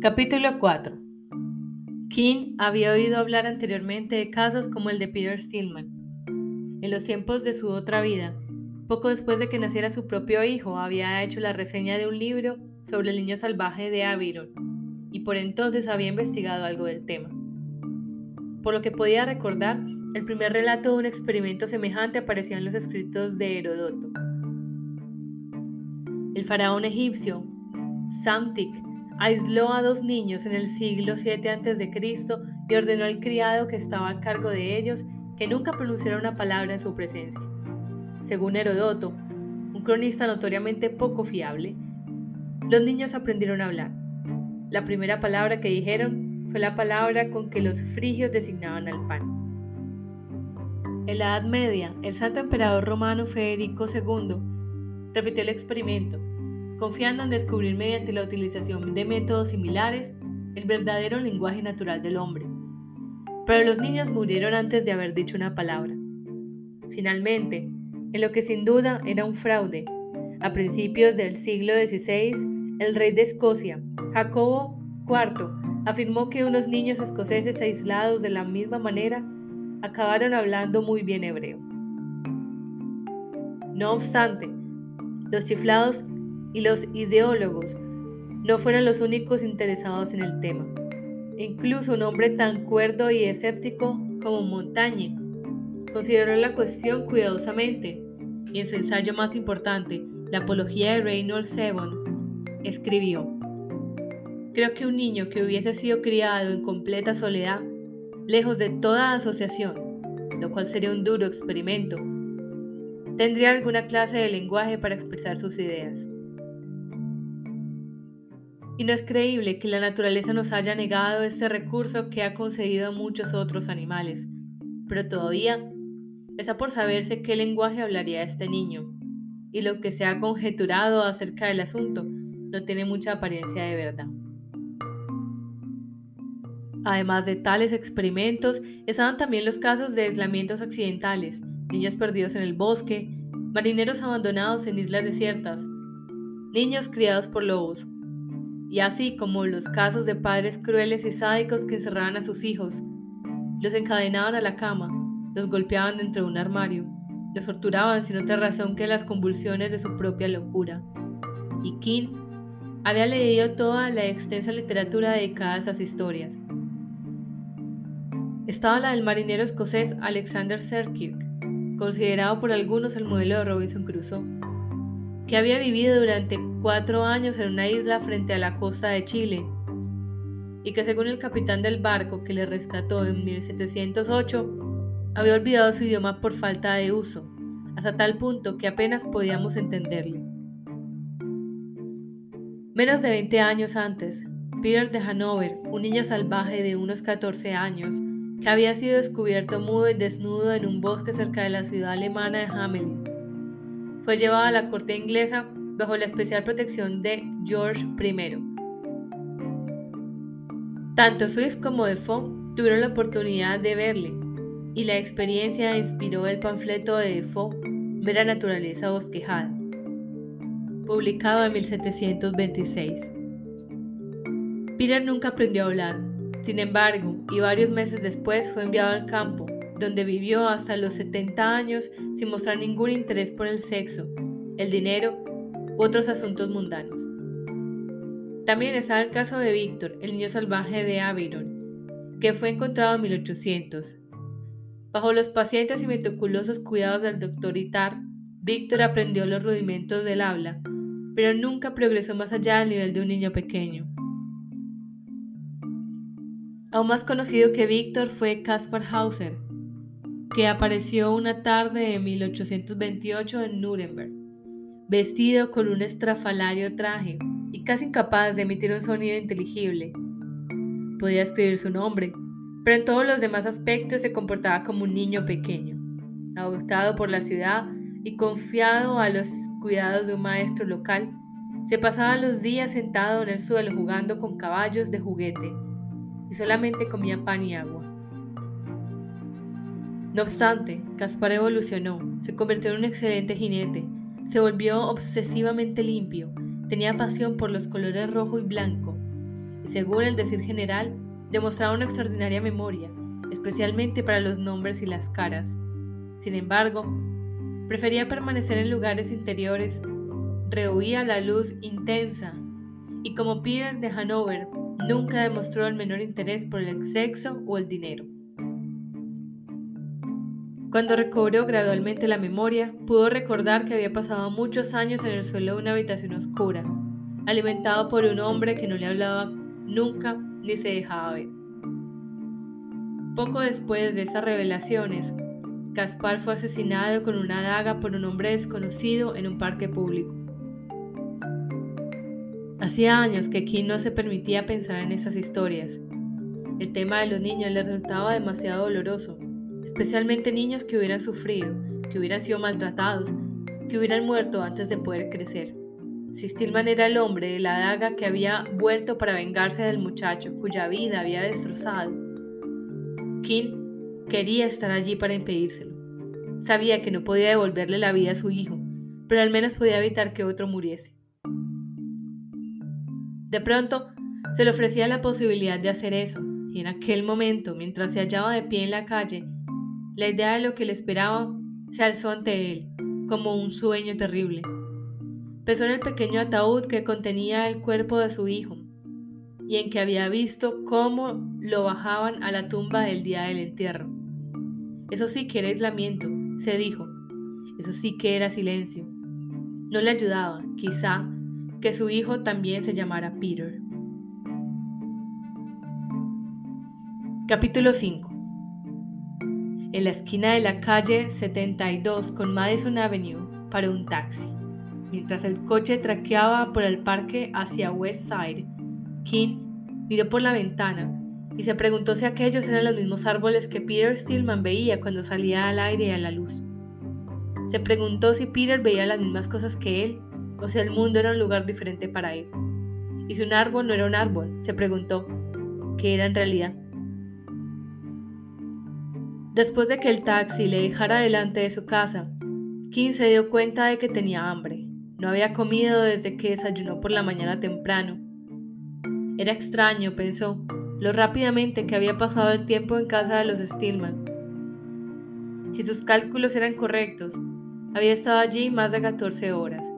Capítulo 4 King había oído hablar anteriormente de casos como el de Peter Stillman. En los tiempos de su otra vida, poco después de que naciera su propio hijo, había hecho la reseña de un libro sobre el niño salvaje de Aviron y por entonces había investigado algo del tema. Por lo que podía recordar, el primer relato de un experimento semejante apareció en los escritos de Herodoto. El faraón egipcio, Samtik, aisló a dos niños en el siglo VII a.C. y ordenó al criado que estaba a cargo de ellos que nunca pronunciara una palabra en su presencia. Según Herodoto, un cronista notoriamente poco fiable, los niños aprendieron a hablar. La primera palabra que dijeron fue la palabra con que los frigios designaban al pan. En la Edad Media, el santo emperador romano Federico II repitió el experimento confiando en descubrir mediante la utilización de métodos similares el verdadero lenguaje natural del hombre. Pero los niños murieron antes de haber dicho una palabra. Finalmente, en lo que sin duda era un fraude, a principios del siglo XVI, el rey de Escocia, Jacobo IV, afirmó que unos niños escoceses aislados de la misma manera acabaron hablando muy bien hebreo. No obstante, los chiflados y los ideólogos no fueron los únicos interesados en el tema. Incluso un hombre tan cuerdo y escéptico como Montaigne consideró la cuestión cuidadosamente y en su ensayo más importante, La Apología de Reynolds Sebon, escribió, Creo que un niño que hubiese sido criado en completa soledad, lejos de toda asociación, lo cual sería un duro experimento, tendría alguna clase de lenguaje para expresar sus ideas. Y no es creíble que la naturaleza nos haya negado este recurso que ha concedido a muchos otros animales. Pero todavía está por saberse qué lenguaje hablaría este niño. Y lo que se ha conjeturado acerca del asunto no tiene mucha apariencia de verdad. Además de tales experimentos, estaban también los casos de aislamientos accidentales, niños perdidos en el bosque, marineros abandonados en islas desiertas, niños criados por lobos, y así como los casos de padres crueles y sádicos que encerraban a sus hijos, los encadenaban a la cama, los golpeaban dentro de un armario, los torturaban sin otra razón que las convulsiones de su propia locura. Y King había leído toda la extensa literatura dedicada a esas historias. Estaba la del marinero escocés Alexander Selkirk, considerado por algunos el modelo de Robinson Crusoe que había vivido durante cuatro años en una isla frente a la costa de Chile y que según el capitán del barco que le rescató en 1708, había olvidado su idioma por falta de uso, hasta tal punto que apenas podíamos entenderle. Menos de 20 años antes, Peter de Hanover, un niño salvaje de unos 14 años, que había sido descubierto mudo y desnudo en un bosque cerca de la ciudad alemana de Hamelin, fue llevado a la corte inglesa bajo la especial protección de George I. Tanto Swift como Defoe tuvieron la oportunidad de verle, y la experiencia inspiró el panfleto de Defoe, Vera Naturaleza Bosquejada, publicado en 1726. Peter nunca aprendió a hablar, sin embargo, y varios meses después fue enviado al campo donde vivió hasta los 70 años sin mostrar ningún interés por el sexo, el dinero u otros asuntos mundanos. También está el caso de Víctor, el niño salvaje de Aviron, que fue encontrado en 1800. Bajo los pacientes y meticulosos cuidados del doctor Itar, Víctor aprendió los rudimentos del habla, pero nunca progresó más allá del nivel de un niño pequeño. Aún más conocido que Víctor fue Caspar Hauser, que apareció una tarde de 1828 en Nuremberg, vestido con un estrafalario traje y casi incapaz de emitir un sonido inteligible. Podía escribir su nombre, pero en todos los demás aspectos se comportaba como un niño pequeño, adoptado por la ciudad y confiado a los cuidados de un maestro local. Se pasaba los días sentado en el suelo jugando con caballos de juguete y solamente comía pan y agua. No obstante, Caspar evolucionó, se convirtió en un excelente jinete, Se volvió obsesivamente limpio, tenía pasión por los colores rojo y blanco, y según el decir general, demostraba una extraordinaria memoria, especialmente para los nombres y las caras. Sin embargo, prefería permanecer en lugares interiores, rehuía la luz intensa, y como Peter de Hanover, nunca demostró el menor interés por el sexo o el dinero. Cuando recobró gradualmente la memoria, pudo recordar que había pasado muchos años en el suelo de una habitación oscura, alimentado por un hombre que no le hablaba nunca ni se dejaba ver. Poco después de esas revelaciones, Gaspar fue asesinado con una daga por un hombre desconocido en un parque público. Hacía años que King no se permitía pensar en esas historias. El tema de los niños le resultaba demasiado doloroso, especialmente niños que hubieran sufrido, que hubieran sido maltratados, que hubieran muerto antes de poder crecer. Si Stillman era el hombre de la daga que había vuelto para vengarse del muchacho cuya vida había destrozado, King quería estar allí para impedírselo. Sabía que no podía devolverle la vida a su hijo, pero al menos podía evitar que otro muriese. De pronto, se le ofrecía la posibilidad de hacer eso, y en aquel momento, mientras se hallaba de pie en la calle, la idea de lo que le esperaba se alzó ante él, como un sueño terrible. Pesó en el pequeño ataúd que contenía el cuerpo de su hijo, y en que había visto cómo lo bajaban a la tumba el día del entierro. Eso sí que era aislamiento, se dijo. Eso sí que era silencio. No le ayudaba, quizá, que su hijo también se llamara Peter. Capítulo 5 En la esquina de la calle 72 con Madison Avenue paró un taxi. Mientras el coche traqueaba por el parque hacia West Side, King miró por la ventana y se preguntó si aquellos eran los mismos árboles que Peter Stillman veía cuando salía al aire y a la luz. Se preguntó si Peter veía las mismas cosas que él o sea, el mundo era un lugar diferente para él. Y si un árbol no era un árbol, se preguntó, ¿qué era en realidad? Después de que el taxi le dejara delante de su casa, King se dio cuenta de que tenía hambre. No había comido desde que desayunó por la mañana temprano. Era extraño, pensó, lo rápidamente que había pasado el tiempo en casa de los Stillman. Si sus cálculos eran correctos, había estado allí más de 14 horas.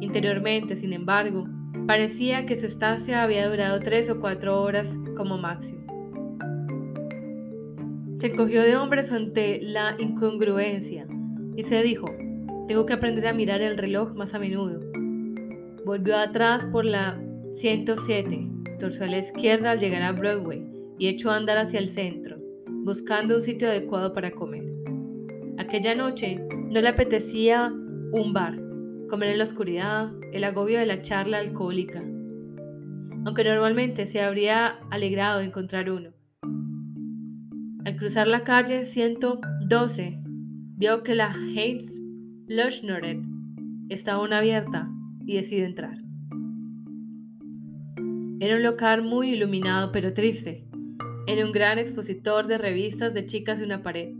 Interiormente, sin embargo, parecía que su estancia había durado tres o cuatro horas como máximo. Se encogió de hombres ante la incongruencia y se dijo, tengo que aprender a mirar el reloj más a menudo. Volvió atrás por la 107, torció a la izquierda al llegar a Broadway y echó a andar hacia el centro, buscando un sitio adecuado para comer. Aquella noche no le apetecía un bar, comer en la oscuridad, el agobio de la charla alcohólica, aunque normalmente se habría alegrado de encontrar uno. Al cruzar la calle 112, vio que la Heinz Lochnoret estaba aún abierta y decidió entrar. Era un local muy iluminado pero triste. Era un gran expositor de revistas de chicas de una pared,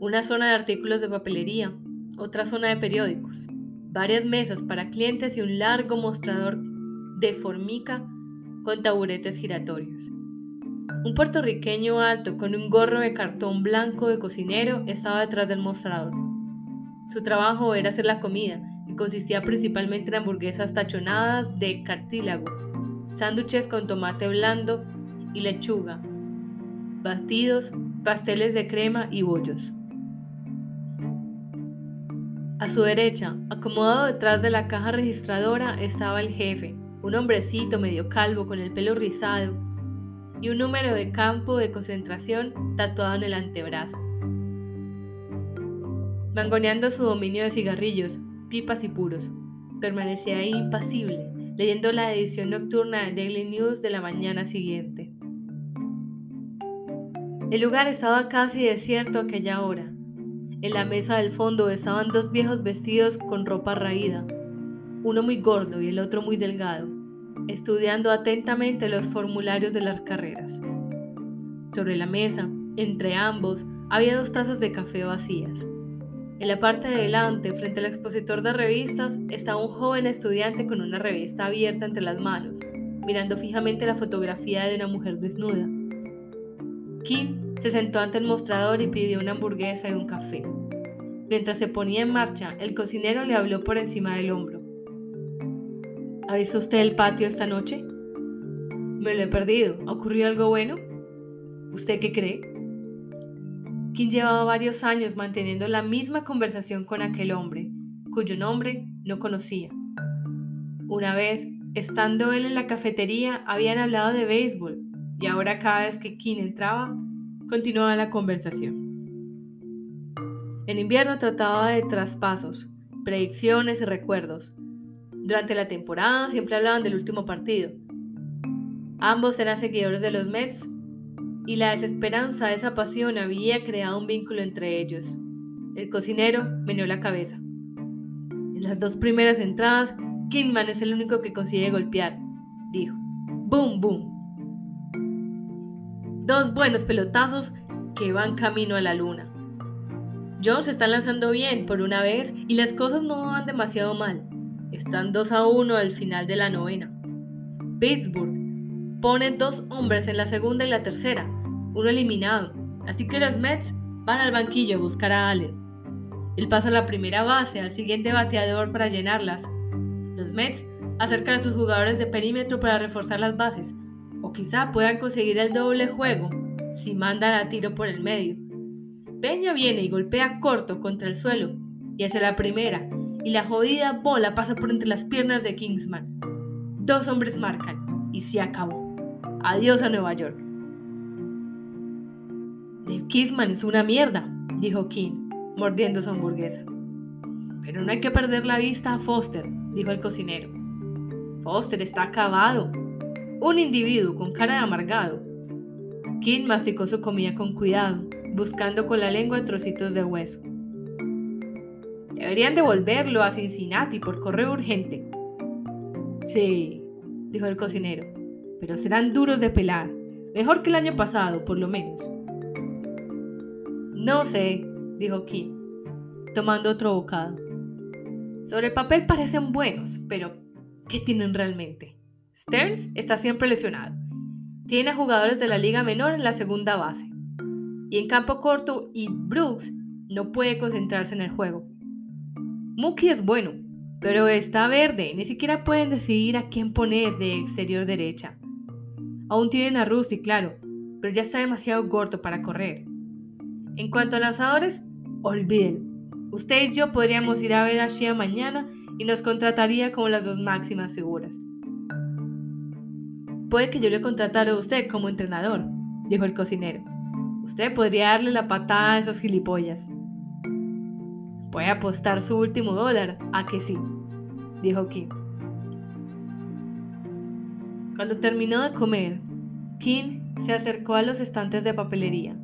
una zona de artículos de papelería, otra zona de periódicos varias mesas para clientes y un largo mostrador de formica con taburetes giratorios. Un puertorriqueño alto con un gorro de cartón blanco de cocinero estaba detrás del mostrador. Su trabajo era hacer la comida, y consistía principalmente en hamburguesas tachonadas de cartílago, sándwiches con tomate blando y lechuga, batidos, pasteles de crema y bollos. A su derecha, acomodado detrás de la caja registradora, estaba el jefe, un hombrecito medio calvo con el pelo rizado y un número de campo de concentración tatuado en el antebrazo. Mangoneando su dominio de cigarrillos, pipas y puros, permanecía ahí impasible, leyendo la edición nocturna de Daily News de la mañana siguiente. El lugar estaba casi desierto aquella hora, en la mesa del fondo estaban dos viejos vestidos con ropa raída, uno muy gordo y el otro muy delgado, estudiando atentamente los formularios de las carreras. Sobre la mesa, entre ambos, había dos tazas de café vacías. En la parte de delante, frente al expositor de revistas, estaba un joven estudiante con una revista abierta entre las manos, mirando fijamente la fotografía de una mujer desnuda. King se sentó ante el mostrador y pidió una hamburguesa y un café. Mientras se ponía en marcha, el cocinero le habló por encima del hombro. ¿Ha visto usted el patio esta noche? Me lo he perdido. ¿Ha ocurrido algo bueno? ¿Usted qué cree? King llevaba varios años manteniendo la misma conversación con aquel hombre, cuyo nombre no conocía. Una vez, estando él en la cafetería, habían hablado de béisbol y ahora cada vez que King entraba, continuaba la conversación. En invierno trataba de traspasos, predicciones y recuerdos. Durante la temporada siempre hablaban del último partido. Ambos eran seguidores de los Mets y la desesperanza de esa pasión había creado un vínculo entre ellos. El cocinero meneó la cabeza. En las dos primeras entradas, Kingman es el único que consigue golpear, dijo. ¡Boom, boom! Dos buenos pelotazos que van camino a la luna. Jones está lanzando bien por una vez y las cosas no van demasiado mal. Están 2 a 1 al final de la novena. Pittsburgh pone dos hombres en la segunda y la tercera, uno eliminado, así que los Mets van al banquillo a buscar a Allen. Él pasa la primera base al siguiente bateador para llenarlas. Los Mets acercan a sus jugadores de perímetro para reforzar las bases, o quizá puedan conseguir el doble juego si mandan a tiro por el medio. Peña viene y golpea corto contra el suelo y hace la primera, y la jodida bola pasa por entre las piernas de Kingsman. Dos hombres marcan y se acabó. Adiós a Nueva York. Dave Kingsman es una mierda, dijo King, mordiendo su hamburguesa. Pero no hay que perder la vista a Foster, dijo el cocinero. Foster está acabado. Un individuo con cara de amargado. King masticó su comida con cuidado, buscando con la lengua trocitos de hueso. Deberían devolverlo a Cincinnati por correo urgente. Sí, dijo el cocinero, pero serán duros de pelar. Mejor que el año pasado, por lo menos. No sé, dijo King, tomando otro bocado. Sobre el papel parecen buenos, pero ¿qué tienen realmente? Stearns está siempre lesionado. Tiene a jugadores de la liga menor en la segunda base. Y en campo corto y Brooks no puede concentrarse en el juego. Mookie es bueno, pero está verde. Ni siquiera pueden decidir a quién poner de exterior derecha. Aún tienen a Rusty, claro, pero ya está demasiado gordo para correr. En cuanto a lanzadores, olviden. Usted y yo podríamos ir a ver a Shia mañana y nos contrataría como las dos máximas figuras. Puede que yo le contratara a usted como entrenador, dijo el cocinero. Usted podría darle la patada a esos gilipollas. Puede apostar su último dólar a que sí, dijo Kim. Cuando terminó de comer, Kim se acercó a los estantes de papelería.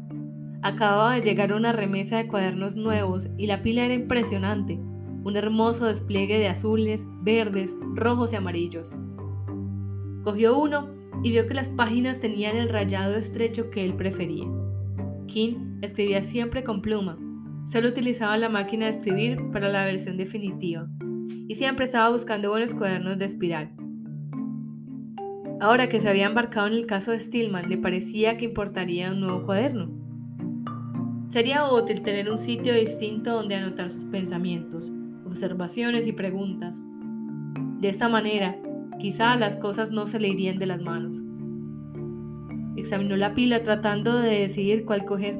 Acababa de llegar una remesa de cuadernos nuevos y la pila era impresionante, un hermoso despliegue de azules, verdes, rojos y amarillos. Cogió uno y vio que las páginas tenían el rayado estrecho que él prefería. King escribía siempre con pluma, solo utilizaba la máquina de escribir para la versión definitiva y siempre estaba buscando buenos cuadernos de espiral. Ahora que se había embarcado en el caso de Stillman, le parecía que importaría un nuevo cuaderno. Sería útil tener un sitio distinto donde anotar sus pensamientos, observaciones y preguntas. De esta manera, Quizá las cosas no se le irían de las manos. Examinó la pila tratando de decidir cuál coger,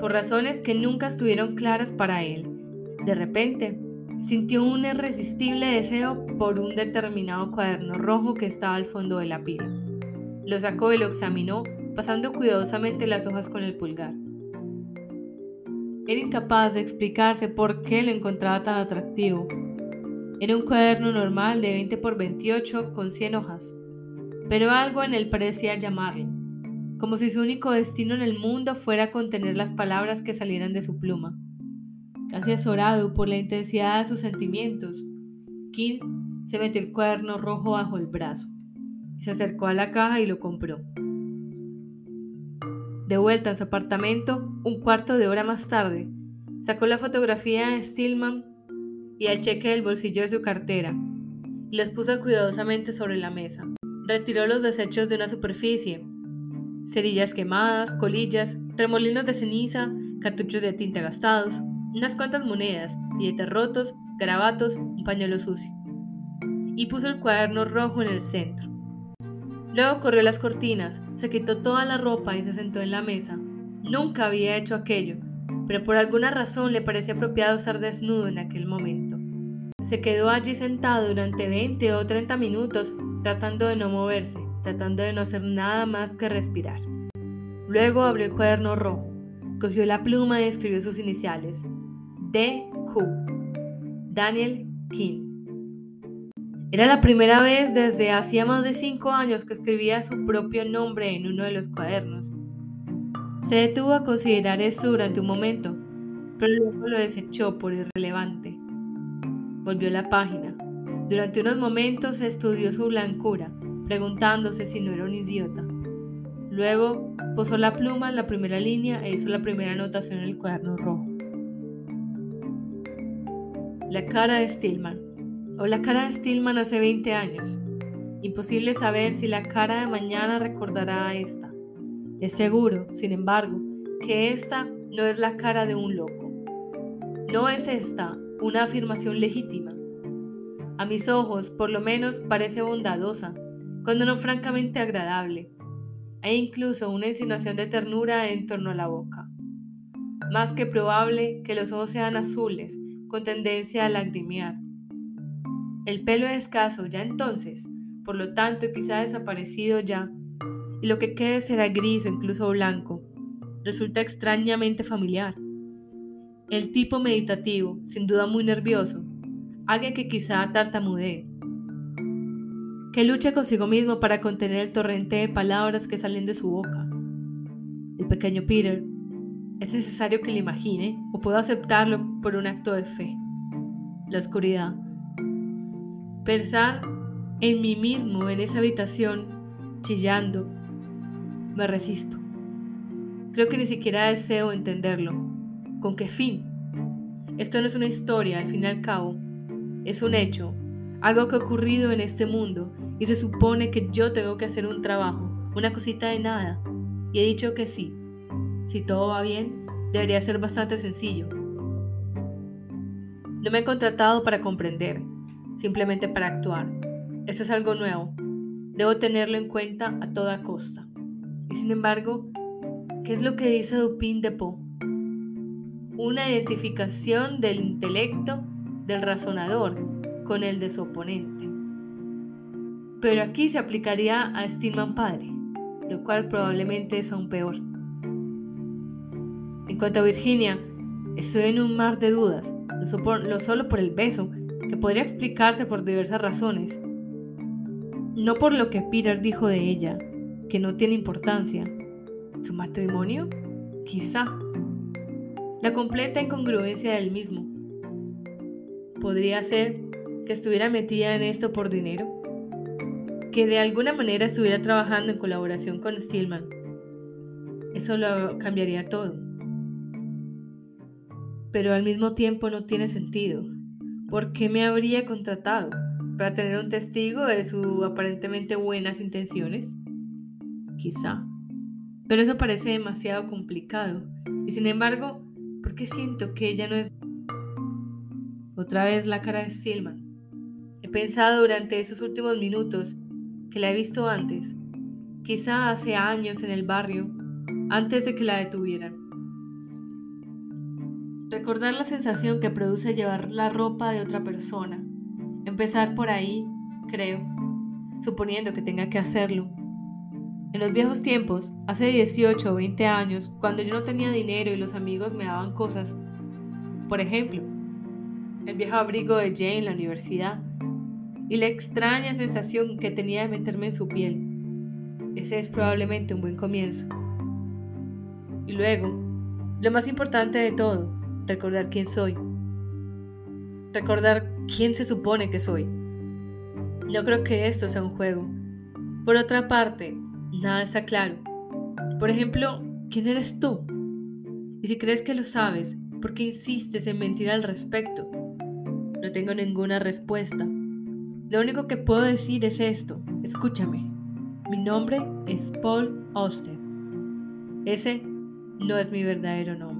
por razones que nunca estuvieron claras para él. De repente, sintió un irresistible deseo por un determinado cuaderno rojo que estaba al fondo de la pila. Lo sacó y lo examinó, pasando cuidadosamente las hojas con el pulgar. Era incapaz de explicarse por qué lo encontraba tan atractivo, era un cuaderno normal de 20 por 28 con 100 hojas, pero algo en él parecía llamarle, como si su único destino en el mundo fuera contener las palabras que salieran de su pluma. Casi azorado por la intensidad de sus sentimientos, King se metió el cuaderno rojo bajo el brazo, se acercó a la caja y lo compró. De vuelta a su apartamento, un cuarto de hora más tarde, Sacó la fotografía de Stillman y el cheque del bolsillo de su cartera los puso cuidadosamente sobre la mesa. Retiró los desechos de una superficie, cerillas quemadas, colillas, remolinos de ceniza, cartuchos de tinta gastados, unas cuantas monedas, billetes rotos, garabatos, un pañuelo sucio. Y puso el cuaderno rojo en el centro. Luego corrió las cortinas, se quitó toda la ropa y se sentó en la mesa. Nunca había hecho aquello, pero por alguna razón le parecía apropiado estar desnudo en aquel momento. Se quedó allí sentado durante 20 o 30 minutos tratando de no moverse, tratando de no hacer nada más que respirar. Luego abrió el cuaderno rojo, cogió la pluma y escribió sus iniciales. D.Q. Daniel King. Era la primera vez desde hacía más de cinco años que escribía su propio nombre en uno de los cuadernos. Se detuvo a considerar esto durante un momento, pero luego lo desechó por irrelevante. Volvió la página. Durante unos momentos estudió su blancura, preguntándose si no era un idiota. Luego posó la pluma en la primera línea e hizo la primera anotación en el cuaderno rojo. La cara de Stillman. O la cara de Stillman hace 20 años. Imposible saber si la cara de mañana recordará a esta. Es seguro, sin embargo, que esta no es la cara de un loco. No es esta una afirmación legítima. A mis ojos, por lo menos, parece bondadosa, cuando no francamente agradable. Hay incluso una insinuación de ternura en torno a la boca. Más que probable que los ojos sean azules, con tendencia a lagrimear. El pelo es escaso ya entonces, por lo tanto quizá desaparecido ya, y lo que quede será gris o incluso blanco. Resulta extrañamente familiar. El tipo meditativo, sin duda muy nervioso, alguien que quizá tartamudee, que lucha consigo mismo para contener el torrente de palabras que salen de su boca. El pequeño Peter, es necesario que le imagine o puedo aceptarlo por un acto de fe. La oscuridad. Pensar en mí mismo en esa habitación, chillando, me resisto. Creo que ni siquiera deseo entenderlo. ¿Con qué fin? Esto no es una historia, al fin y al cabo. Es un hecho, algo que ha ocurrido en este mundo y se supone que yo tengo que hacer un trabajo, una cosita de nada. Y he dicho que sí. Si todo va bien, debería ser bastante sencillo. No me he contratado para comprender, simplemente para actuar. Eso es algo nuevo. Debo tenerlo en cuenta a toda costa. Y sin embargo, ¿qué es lo que dice Dupin de Poe? Una identificación del intelecto del razonador con el de su oponente. Pero aquí se aplicaría a Stillman padre, lo cual probablemente es aún peor. En cuanto a Virginia, estoy en un mar de dudas, no solo por el beso, que podría explicarse por diversas razones, no por lo que Peter dijo de ella, que no tiene importancia. ¿Su matrimonio? Quizá. La completa incongruencia del mismo. Podría ser que estuviera metida en esto por dinero. Que de alguna manera estuviera trabajando en colaboración con Stillman. Eso lo cambiaría todo. Pero al mismo tiempo no tiene sentido. ¿Por qué me habría contratado? ¿Para tener un testigo de sus aparentemente buenas intenciones? quizá. Pero eso parece demasiado complicado. Y sin embargo, ¿por qué siento que ella no es... Otra vez la cara de Stillman. He pensado durante esos últimos minutos que la he visto antes, quizá hace años en el barrio, antes de que la detuvieran. Recordar la sensación que produce llevar la ropa de otra persona. Empezar por ahí, creo, suponiendo que tenga que hacerlo. En los viejos tiempos, hace 18 o 20 años, cuando yo no tenía dinero y los amigos me daban cosas, por ejemplo, el viejo abrigo de Jane en la universidad y la extraña sensación que tenía de meterme en su piel. Ese es probablemente un buen comienzo. Y luego, lo más importante de todo, recordar quién soy. Recordar quién se supone que soy. No creo que esto sea un juego. Por otra parte, nada está claro. Por ejemplo, ¿quién eres tú? Y si crees que lo sabes, ¿Por qué insistes en mentir al respecto? No tengo ninguna respuesta. Lo único que puedo decir es esto. Escúchame. Mi nombre es Paul Auster. Ese no es mi verdadero nombre.